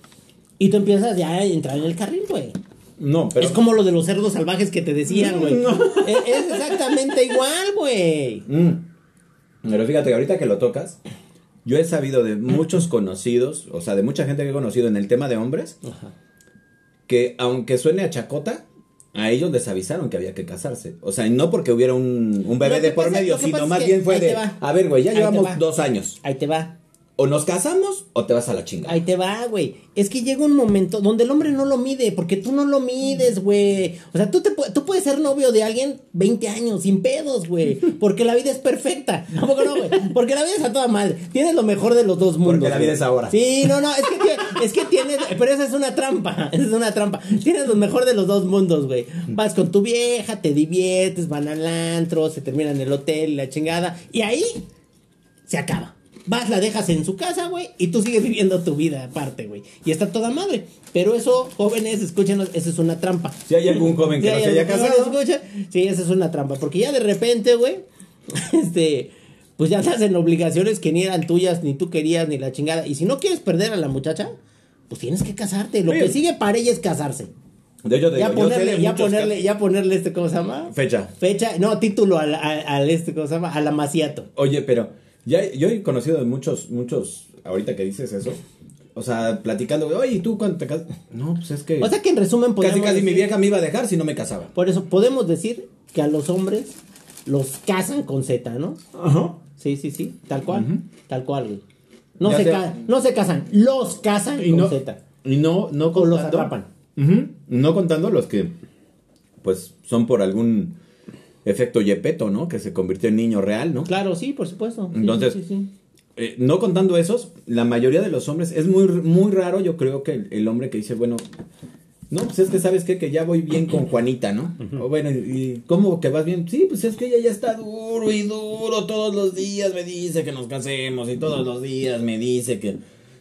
Y tú empiezas ya a entrar en el carril, güey. No, pero. Es como lo de los cerdos salvajes que te decían, güey. Es, es exactamente igual, güey. Mm. Pero fíjate, ahorita que lo tocas, yo he sabido de muchos conocidos, o sea, de mucha gente que he conocido en el tema de hombres, Ajá. que aunque suene a chacota, a ellos les avisaron que había que casarse. O sea, no porque hubiera un, un bebé que de por pasa- medio, que sino más que bien fue de, va. a ver, güey, ya Ahí llevamos va. dos años. Ahí te va. O nos casamos o te vas a la chingada. Ahí te va, güey. Es que llega un momento donde el hombre no lo mide, porque tú no lo mides, güey. O sea, tú, te, tú puedes ser novio de alguien 20 años, sin pedos, güey. Porque la vida es perfecta. ¿A poco no, güey? Porque la vida es a toda madre. Tienes lo mejor de los dos mundos. la vida es ahora. Sí, no, no, es que, tie- es que tienes, pero esa es una trampa, esa es una trampa. Tienes lo mejor de los dos mundos, güey. Vas con tu vieja, te diviertes, van al antro, se termina en el hotel, la chingada. Y ahí se acaba. Vas, la dejas en su casa, güey, y tú sigues viviendo tu vida aparte, güey. Y está toda madre. Pero eso, jóvenes, escúchenos, eso es una trampa. Si hay algún joven que Si no se haya casado. escucha, sí, esa es una trampa. Porque ya de repente, güey, este, pues ya estás en obligaciones que ni eran tuyas, ni tú querías, ni la chingada. Y si no quieres perder a la muchacha, pues tienes que casarte. Lo que sigue para ella es casarse. De hecho, te Ya digo, ponerle, de ya ponerle, casos- ya ponerle este, ¿cómo se llama? Fecha. Fecha, no, título al, al, al este, ¿cómo se llama? Al amaciato. Oye, pero ya yo he conocido de muchos, muchos, ahorita que dices eso, o sea, platicando, oye, ¿y tú cuándo te casas? No, pues es que O sea que en resumen casi podemos casi mi decir- vieja me iba a dejar si no me casaba. Por eso podemos decir que a los hombres los casan con Z, ¿no? Ajá. Sí, sí, sí, tal cual, tal cual. güey. No Ya se, sea- ca- no se casan, los casan Y con no, Z. y no, no O contando, los atrapan. No contando los que, pues, son por algún efecto yepeto, ¿no? Que se convirtió en niño real, ¿no? Claro, sí, por supuesto. Sí, Entonces, sí, sí, sí. Eh, no contando esos, la mayoría de los hombres, es muy, muy raro, yo creo que el, el hombre que dice, bueno, no, pues es que sabes qué, que ya voy bien con Juanita, ¿no? O bueno, ¿y cómo que vas bien? Sí, pues es que ella ya está duro y duro, todos los días me dice que nos casemos y todos los días me dice que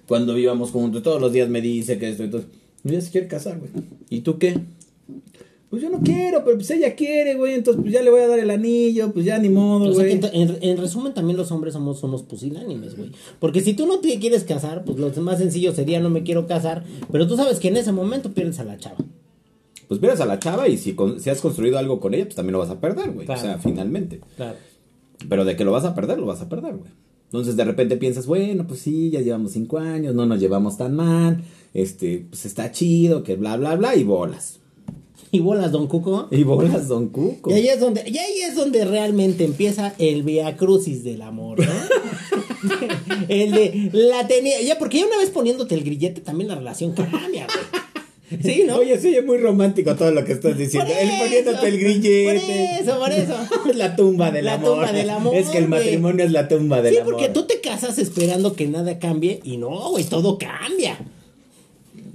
cuando vivamos juntos, todos los días me dice que esto, entonces, ella se quiere casar, güey. ¿Y tú qué? Pues yo no quiero, pero pues ella quiere, güey, entonces pues ya le voy a dar el anillo, pues ya ni modo, O sea güey. que en, en resumen también los hombres somos unos pusilánimes, güey. Porque si tú no te quieres casar, pues lo más sencillo sería no me quiero casar, pero tú sabes que en ese momento pierdes a la chava. pues miras a la chava y si, con- si has construido algo con ella, pues también lo vas a perder, güey. Claro. O sea, finalmente. Claro. Pero de que lo vas a perder, lo vas a perder, güey. Entonces de repente piensas, bueno, pues sí, ya llevamos cinco años, no nos llevamos tan mal, este, pues está chido, que bla, bla, bla, y bolas. Y bolas, don Cuco. Y bolas, don Cuco. Y ahí es donde, y ahí es donde realmente empieza el via crucis del amor, ¿no? el de la tenía, ya porque ya una vez poniéndote el grillete también la relación cambia, güey. Sí, ¿no? Oye, sí, es muy romántico todo lo que estás Por diciendo. Él eso, poniéndote el grillete. Por eso, por eso. Es la tumba del La amor. tumba del amor, Es que el güey. matrimonio es la tumba del Sí, amor. porque tú te casas esperando que nada cambie y no, güey, todo cambia.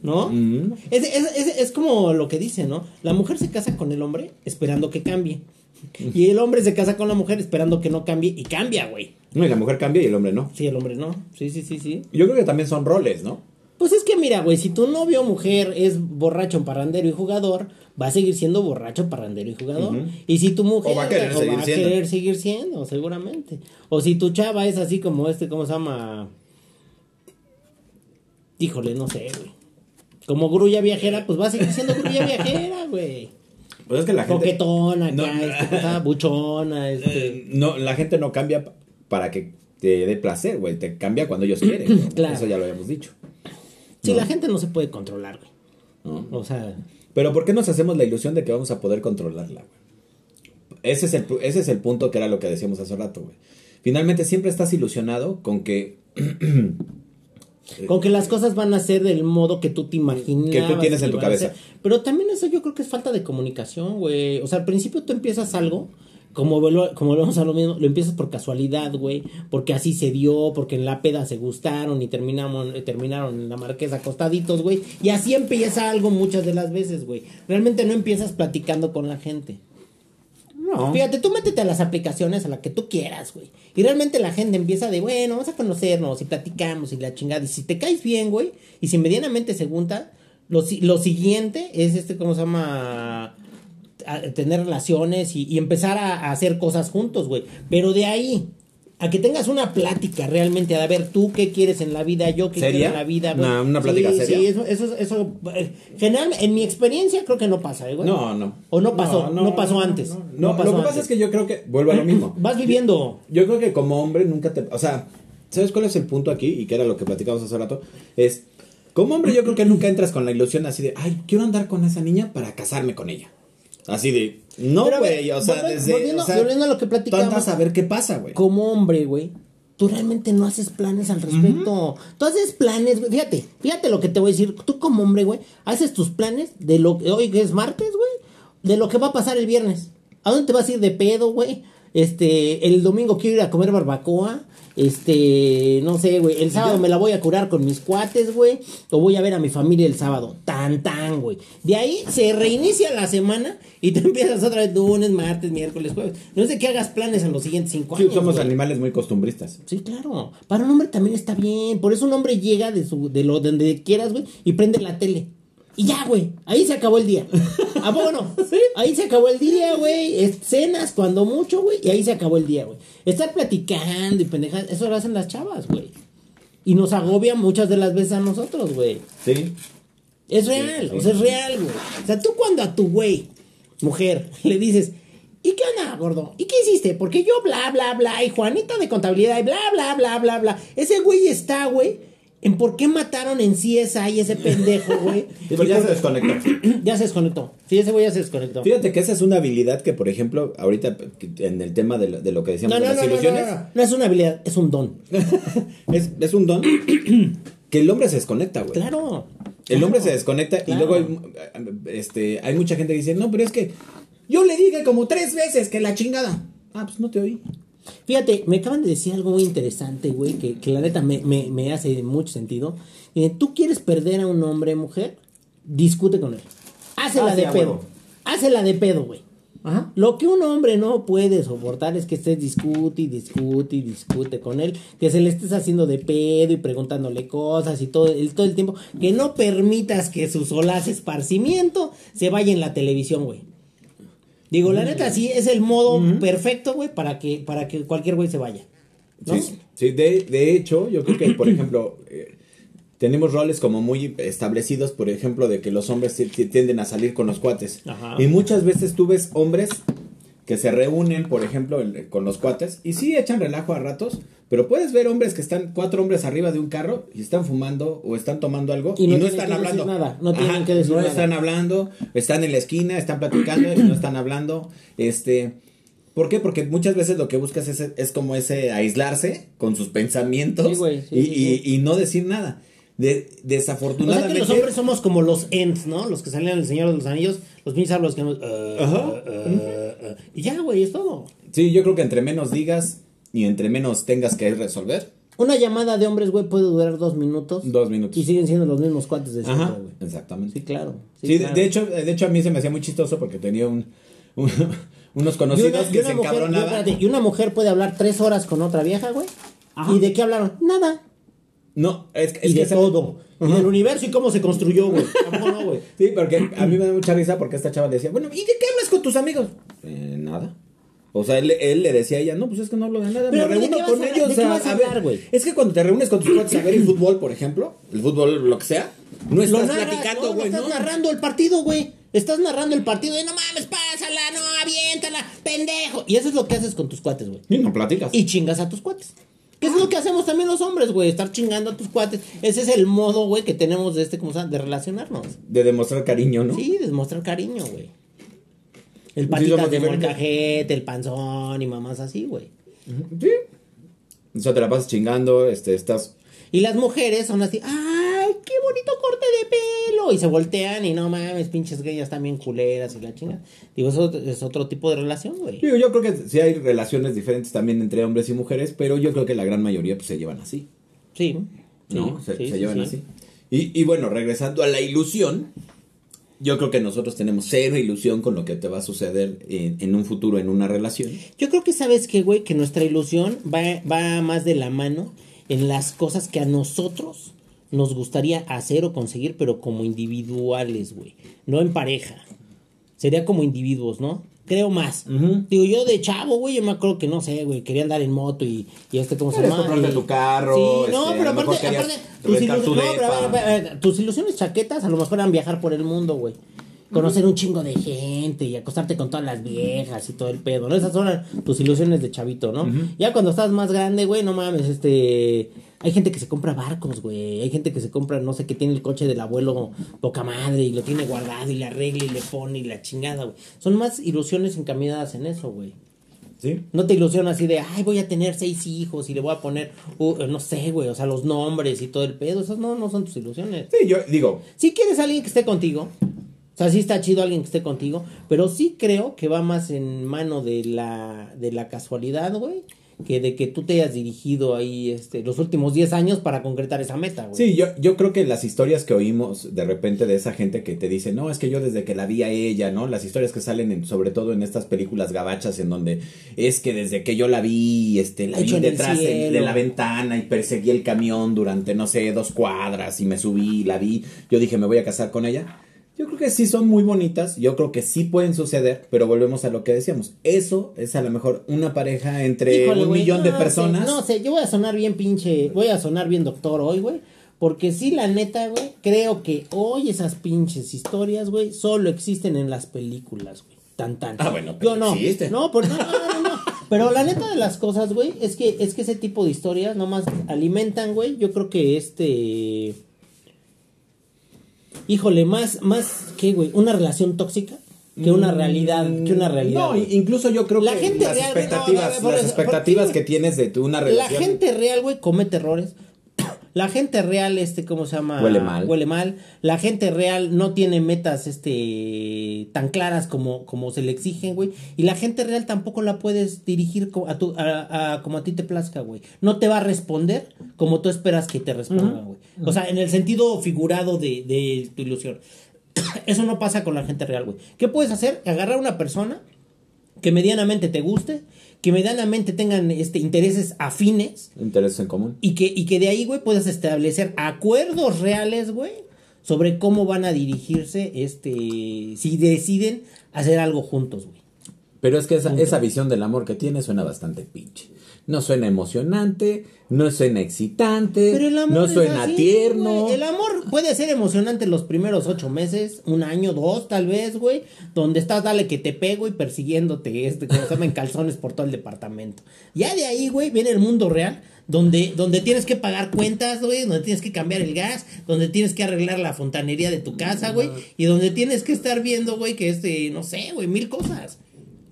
¿No? Mm. Es, es- es- es como lo que dice, ¿no? La mujer se casa con el hombre esperando que cambie. Y el hombre se casa con la mujer esperando que no cambie y cambia, güey. No, y la mujer cambia y el hombre no. Sí, el hombre no. Sí, sí, sí, sí. Yo creo que también son roles, ¿no? Pues es que mira, güey, si tu novio o mujer es borracho, parrandero y jugador, va a seguir siendo borracho, parrandero y jugador. Y si tu mujer O va a querer seguir va a siendo. querer seguir siendo, seguramente. O si tu chava es así como este, ¿cómo se llama? Híjole, no sé, güey. Como grulla viajera, pues va a seguir siendo grulla viajera, güey. Pues es que la gente. Coquetona, acá, No, este, cosa, buchona, este. Eh, no, la gente no cambia pa- para que te dé placer, güey. Te cambia cuando ellos quieren. Claro. Eso ya lo habíamos dicho. Sí, no. la gente no se puede controlar, güey. ¿no? O sea, Pero ¿por qué nos hacemos la ilusión de que vamos a poder controlarla, güey? Ese es, el, ese es el punto que era lo que decíamos hace rato, güey. Finalmente siempre estás ilusionado con que Con que las cosas van a ser del modo que tú te imaginas. Que tú tienes en tu cabeza. Pero también eso yo creo que es falta de comunicación, güey. O sea, al principio tú empiezas algo, como, vuelvo- como volvemos a lo mismo, lo empiezas por casualidad, güey. Porque así se dio, porque en la peda se gustaron y terminamos, eh, terminaron en la marquesa acostaditos, güey. Y así empieza algo muchas de las veces, güey. Realmente no empiezas platicando con la gente. No. Fíjate, tú métete a las aplicaciones a la que tú quieras, güey. Y realmente la gente empieza de, bueno, vamos a conocernos y platicamos y la chingada. Y si te caes bien, güey, y si medianamente se junta, lo, lo siguiente es este, ¿cómo se llama? Tener relaciones y, empezar a hacer cosas juntos, güey. Pero de ahí a que tengas una plática realmente, a ver tú qué quieres en la vida, yo qué ¿Seria? quiero en la vida. güey. Una- una plática sí, seria. Sí, eso, eso, eso, eh, general, en mi experiencia creo que no pasa, ¿eh, güey. No, no. O no pasó, no, pasó antes. No, pasó lo que pasa es que yo creo que vuelvo a lo mismo. Vas viviendo. Yo creo que como hombre nunca te... O sea, ¿sabes cuál es el punto aquí? Y que era lo que platicamos hace rato. Es, como hombre yo creo que nunca entras con la ilusión así de, ay, quiero andar con esa niña para casarme con ella. Así de, no, güey, o sea, desde... volviendo- o sea, volviendo a lo que platicamos. a ver qué pasa, güey. como hombre, güey, tú realmente no haces planes al respecto. Tú haces planes, güey. Fíjate, fíjate lo que te voy a decir. Tú como hombre, güey, haces tus planes de lo que hoy es martes, güey, de lo que va a pasar el viernes. ¿A dónde te vas a ir de pedo, güey? Este, el domingo quiero ir a comer barbacoa. Este, no sé, güey. El sábado me la voy a curar con mis cuates, güey. O voy a ver a mi familia el sábado. Tan, tan, güey. De ahí se reinicia la semana y te empiezas otra vez lunes, martes, miércoles, jueves. No es de que hagas planes en los siguientes cinco Sí, años. somos güey. animales muy costumbristas. Sí, claro. Para un hombre también está bien. Por eso un hombre llega de su, de lo, de donde quieras, güey, y prende la tele. Y ya, güey. Ahí se acabó el día. ¿A poco no? Ahí se acabó el día, güey. Cenas cuando mucho, güey. Y ahí se acabó el día, güey. Estar platicando y pendejadas, eso lo hacen las chavas, güey. Y nos agobia muchas de las veces a nosotros, güey. Sí. Es real, sí. o sea, es real, güey. O sea, tú cuando a tu güey, mujer, le dices, ¿y qué onda, gordo? ¿Y qué hiciste? Porque yo bla, bla, bla, y Juanita de contabilidad, y bla, bla, bla, bla, bla. Ese güey está, güey, en por qué mataron en CSI ese pendejo, güey. Pero ya se desconectó. ya se desconectó. Sí, ese güey ya se desconectó. Fíjate que esa es una habilidad que, por ejemplo, ahorita en el tema de lo, de lo que decíamos No, no, de las no, ilusiones, no, es una habilidad, es un don. es, es un don que el hombre se desconecta, güey. Claro. El hombre se desconecta Claro. y luego hay, este, hay mucha gente que dice, no, pero es que yo le dije como tres veces que la chingada. Ah, pues no te oí. Fíjate, me acaban de decir algo muy interesante, güey, que, que la neta me, me, me hace mucho sentido. Eh, Tú quieres perder a un hombre, mujer, discute con él. Hácela Ah, de pedo. Hácela de pedo, güey. Ajá. Lo que un hombre no puede soportar es que estés discute y discute y discute con él, que se le estés haciendo de pedo y preguntándole cosas y todo el, todo el tiempo, que no permitas que su solaz esparcimiento se vaya en la televisión, güey. Digo, la neta, sí es el modo perfecto, güey, para que, para que cualquier güey se vaya. ¿no? Sí, sí, de, de hecho, yo creo que, por ejemplo, eh, tenemos roles como muy establecidos, por ejemplo, de que los hombres ti- ti- tienden a salir con los cuates. Ajá. Y muchas veces tú ves hombres que se reúnen, por ejemplo, el- con los cuates y sí echan relajo a ratos, pero puedes ver hombres que están cuatro hombres arriba de un carro y están fumando o están tomando algo Y y no están que decir hablando. nada, no tienen que decir no nada. están hablando, están en la esquina, están platicando y no están hablando. Este, ¿Por qué? Porque muchas veces lo que buscas es, es como ese aislarse con sus pensamientos Sí, güey, sí, y, sí, y- sí. y no decir nada. De, O sea desafortunadamente. que los hombres somos como los Ents, ¿no? Los que salían en El Señor de los Anillos, los pinches árboles que uh, Ajá. uh, uh, uh, y ya, güey, es todo. Sí, yo creo que entre menos digas y entre menos tengas que resolver, Una llamada de hombres, güey, puede durar dos minutos. dos minutos. Y siguen siendo los mismos cuates de siempre, Ajá, güey. exactamente. Sí, claro. Sí, de- claro. de hecho, de hecho a mí se me hacía muy chistoso porque tenía un, un- unos Y conocidos y que una se mujer, encabronaban. y una mujer puede hablar tres horas con otra vieja, güey. ¿Y de qué hablaron? Nada. No, es, que- y es de todo. Y del universo y cómo se construyó, güey. ¿A poco no, güey? Sí, porque a mí me da mucha risa porque esta chava decía, bueno, ¿y de qué hablas con tus amigos? Eh, nada. O sea, él, él le decía a ella, no, pues es que no hablo de nada, Pero, me ¿de reúno con a ellos. ¿De qué vas a a ver". hablar, güey? Es que cuando te reúnes con tus cuates a ver el fútbol, por ejemplo, el fútbol, lo que sea, no estás platicando, no, güey, Estás ¿no? narrando el partido, güey. Estás narrando el partido de no mames, pásala, no, aviéntala, pendejo. Y eso es lo que haces con tus cuates, güey. Y no platicas. Y chingas a tus cuates. ¿Qué es lo que hacemos también los hombres, güey? Estar chingando a tus cuates. Ese es el modo, güey, que tenemos de este, ¿cómo se llama? De relacionarnos. De demostrar cariño, ¿no? Sí, demostrar cariño, güey. El Sí, patitas somos de molcajete, el panzón y mamás así, güey. Sí. O sea, te la pasas chingando, este, estás... Y las mujeres son así, ¡ay, qué bonito corte de pelo! Y se voltean y no mames, pinches gayas también culeras y la chinga. Digo, eso es otro tipo de relación, güey. Digo, yo creo que sí hay relaciones diferentes también entre hombres y mujeres, pero yo creo que la gran mayoría pues se llevan así, Sí. ¿no? sí, se sí, se sí, llevan sí. así. Y, y bueno, regresando a la ilusión, yo creo que nosotros tenemos cero ilusión con lo que te va a suceder en, en un futuro, en una relación. Yo creo que sabes que, güey, que nuestra ilusión va, va más de la mano en las cosas que a nosotros nos gustaría hacer o conseguir, pero como individuales, güey. No en pareja. Sería como individuos, ¿no? Creo más. Ujú. Digo, yo de chavo, güey, yo me acuerdo que no sé, güey, quería andar en moto y, y este, ¿cómo se llama? comprarte tu carro, Sí, no, este, pero lo mejor aparte, aparte tus, rentar ilus- tu no, pero, a ver, a ver, tus ilusiones chaquetas a lo mejor eran viajar por el mundo, güey. Conocer un chingo de gente y acostarte con todas las viejas y todo el pedo, ¿no? Esas son tus ilusiones de chavito, ¿no? Ya cuando estás más grande, güey, no mames, este... Hay gente que se compra barcos, güey. Hay gente que se compra, no sé, que tiene el coche del abuelo poca madre y lo tiene guardado y le arregla y le pone y la chingada, güey. Son más ilusiones encaminadas en eso, güey. Sí. No te ilusionas así de, ay, voy a tener seis hijos y le voy a poner, uh, no sé, güey, o sea, los nombres y todo el pedo. Esas no, no son tus ilusiones. Sí, yo digo, Si quieres alguien que esté contigo, o sea, sí está chido alguien que esté contigo, pero sí creo que va más en mano de la, de la casualidad, güey, que de que tú te hayas dirigido ahí este, los últimos 10 años para concretar esa meta, güey. Sí, yo, yo creo que las historias que oímos de repente de esa gente que te dice, no, es que yo desde que la vi a ella, ¿no? Las historias que salen en- sobre todo en estas películas gabachas en donde es que desde que yo la vi, este, la Hecho vi detrás de, de la ventana y perseguí el camión durante, no sé, dos cuadras y me subí y la vi, yo dije, me voy a casar con ella. Yo creo que sí son muy bonitas, yo creo que sí pueden suceder, pero volvemos a lo que decíamos. Eso es a lo mejor una pareja entre Híjole, un millón de personas. no sé, yo voy a sonar bien pinche, voy a sonar bien doctor hoy, güey. Porque sí, la neta, güey, creo que hoy esas pinches historias, güey, solo existen en las películas, güey. Tan tan. Ah, bueno, pero yo no. existen. No, por no, no, no, no. Pero la neta de las cosas, güey, es que es que ese tipo de historias nomás alimentan, güey. Yo creo que este Híjole, más más ¿qué, güey? Una relación tóxica que una realidad, que una realidad. No, incluso yo creo La que gente las real, no, expectativas, no, las expectativas que tienes de tu una La relación. gente real, güey, comete errores. La gente real, este, ¿cómo se llama? Huele mal. Huele mal. La gente real no tiene metas, este, tan claras como, como se le exigen, güey. Y la gente real tampoco la puedes dirigir a tu, a, a- como a ti te plazca, güey. No te va a responder como tú esperas que te respondan, güey. O sea, en el sentido figurado de, de tu ilusión. Eso no pasa con la gente real, güey. ¿Qué puedes hacer? Agarrar a una persona que medianamente te guste, que medianamente tengan este, intereses afines Intereses en común. y que, y que de ahí, güey, puedas establecer acuerdos reales, güey, sobre cómo van a dirigirse, este, si deciden hacer algo juntos, güey. Pero es que esa, esa visión del amor que tiene suena bastante pinche. No suena emocionante, no suena excitante, Pero el amor no suena así, tierno. El amor puede ser emocionante los primeros ocho meses, un año, dos, tal vez, güey. Donde estás, dale que te pego y persiguiéndote, este, como se en calzones por todo el departamento. Ya de ahí, güey, viene el mundo real. Donde, donde tienes que pagar cuentas, güey, donde tienes que cambiar el gas, donde tienes que arreglar la fontanería de tu casa, güey, y donde tienes que estar viendo, güey, que este, no sé, güey, mil cosas.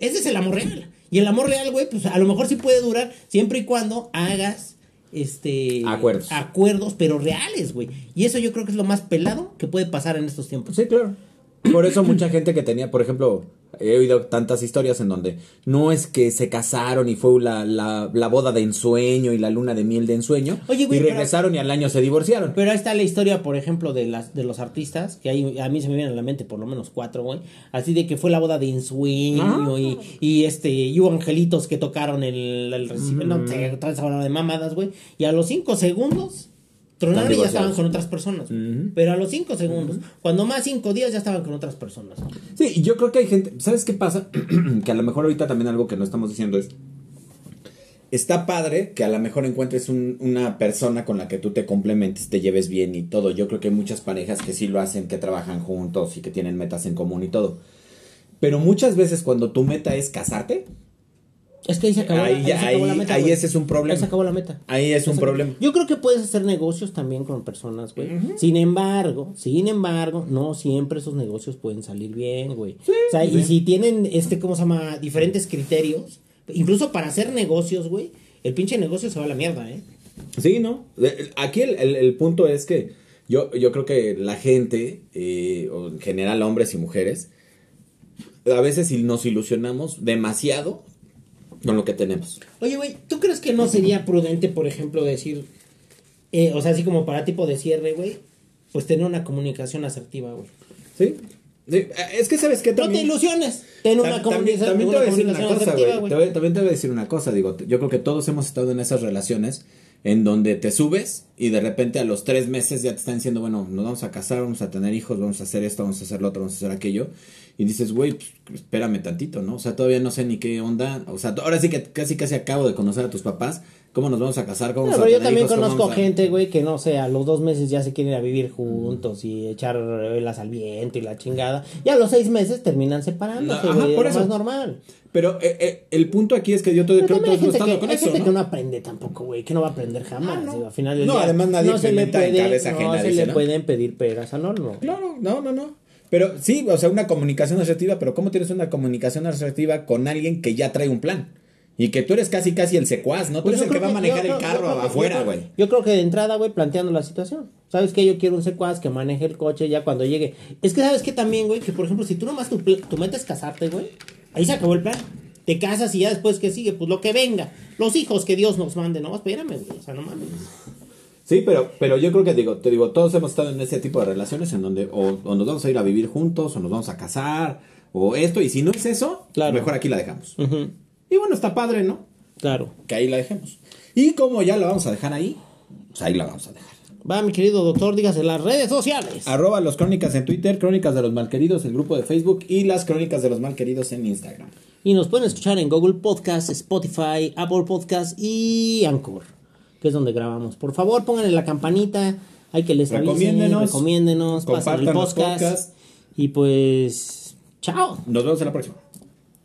Ese es el amor real. Y el amor real, güey, pues a lo mejor sí puede durar siempre y cuando hagas este Acuerdos. acuerdos, pero reales, güey. Y eso yo creo que es lo más pelado que puede pasar en estos tiempos. Sí, claro. Por eso mucha gente que tenía, por ejemplo, he oído tantas historias en donde no es que se casaron y fue la, la, la boda de ensueño y la luna de miel de ensueño Oye, güey, y pero- regresaron y al año se divorciaron. Pero ahí está la historia, por ejemplo, de las de los artistas, que hay, a mí se me vienen a la mente por lo menos cuatro, güey. Así de que fue la boda de ensueño y, y este, y hubo angelitos que tocaron el, el recibe, no sé, toda esa de mamadas, güey. Y a los cinco segundos, tronaron y ya estaban con otras personas. Pero a los cinco segundos, cuando más cinco días ya estaban con otras personas. Sí, y yo creo que hay gente, ¿sabes qué pasa? que a lo mejor ahorita también algo que no estamos diciendo es, está padre que a lo mejor encuentres un- una persona con la que tú te complementes, te lleves bien y todo. Yo creo que hay muchas parejas que sí lo hacen, que trabajan juntos y que tienen metas en común y todo. Pero muchas veces cuando tu meta es casarte, Es que ahí se acabó, Ahí la, ahí ya- se acabó ahí- la meta. ahí ese es un problema. Ahí se acabó la meta. ahí es un problema. Yo creo que puedes hacer negocios también con personas, güey. Sin embargo, sin embargo, no siempre esos negocios pueden salir bien, güey. o sea, y si tienen, este, ¿cómo se llama? Diferentes criterios, incluso para hacer negocios, güey, el pinche negocio se va a la mierda, ¿eh? Sí, ¿no? Aquí el, el- el punto es que yo, yo creo que la gente, eh, o en general hombres y mujeres, a veces si nos ilusionamos demasiado con lo que tenemos. Oye, güey, ¿tú crees que no sería prudente, por ejemplo, decir, eh, o sea, así como para tipo de cierre, güey, pues tener una comunicación asertiva, güey? ¿Sí? Sí, eh, Es que sabes que No te también... ilusiones, ten una, Tam- comuni- también, también te una voy a decir una comunicación cosa, asertiva, güey. También te voy a decir una cosa, digo, yo creo que todos hemos estado en esas relaciones en donde te subes y de repente a los tres meses ya te están diciendo, bueno, nos vamos a casar, vamos a tener hijos, vamos a hacer esto, vamos a hacer lo otro, vamos a hacer aquello. Y dices, güey, pues, espérame tantito, ¿no? O sea, todavía no sé ni qué onda. O sea, ahora sí que casi casi acabo de conocer a tus papás. ¿Cómo nos vamos a casar? ¿Cómo No, a pero yo también conozco a- gente, güey, que no sé, a los dos meses ya se quieren ir a vivir juntos y echar velas al viento y la chingada. Y a los seis meses terminan separándose, No, güey, por es eso. más normal. Pero eh, eh, el punto aquí es que yo todo, Pero creo que hay estamos que, con hay eso, gente ¿no? que no aprende tampoco, güey, que no va a aprender jamás. Ah, no. digo, al final del No, día, además nadie no se le experimenta en puede, cabeza no ajena, se dice, le ¿no? pueden pedir peras al horno. Claro, no, no, no. Pero sí, o sea, una comunicación asertiva, pero ¿cómo tienes una comunicación asertiva con alguien que ya trae un plan? Y que tú eres casi casi el secuaz, ¿no? Tú Pues eres el que va a manejar yo el yo carro que- afuera, güey. Yo creo que de entrada, güey, planteando la situación. ¿Sabes qué? Yo quiero un secuaz que maneje el coche ya cuando llegue. Es que, ¿sabes qué también, güey? Que, por ejemplo, si tú nomás tu, tu meta es casarte, güey, ahí se acabó el plan. Te casas y ya después, ¿qué sigue? Pues lo que venga. Los hijos que Dios nos mande. No, espérame, güey. O sea, no mames. Sí, pero, pero yo creo que digo, te digo, todos hemos estado en ese tipo de relaciones en donde o, o nos vamos a ir a vivir juntos, o nos vamos a casar, o esto, y si no es eso, Claro. mejor aquí la dejamos. Ujú, Y bueno, está padre, ¿no? Claro. Que ahí la dejemos. Y como ya la vamos a dejar ahí, pues ahí la vamos a dejar. Va, mi querido doctor, dígase en las redes sociales. Arroba los crónicas en Twitter, crónicas de los malqueridos, el grupo de Facebook y las crónicas de los malqueridos en Instagram. Y nos pueden escuchar en Google Podcast, Spotify, Apple Podcast y Anchor, que es donde grabamos. Por favor, pónganle la campanita, hay que les avisen, Recomiéndenos, recomiéndenos, pasen el podcast. Y pues, chao. Nos vemos en la próxima.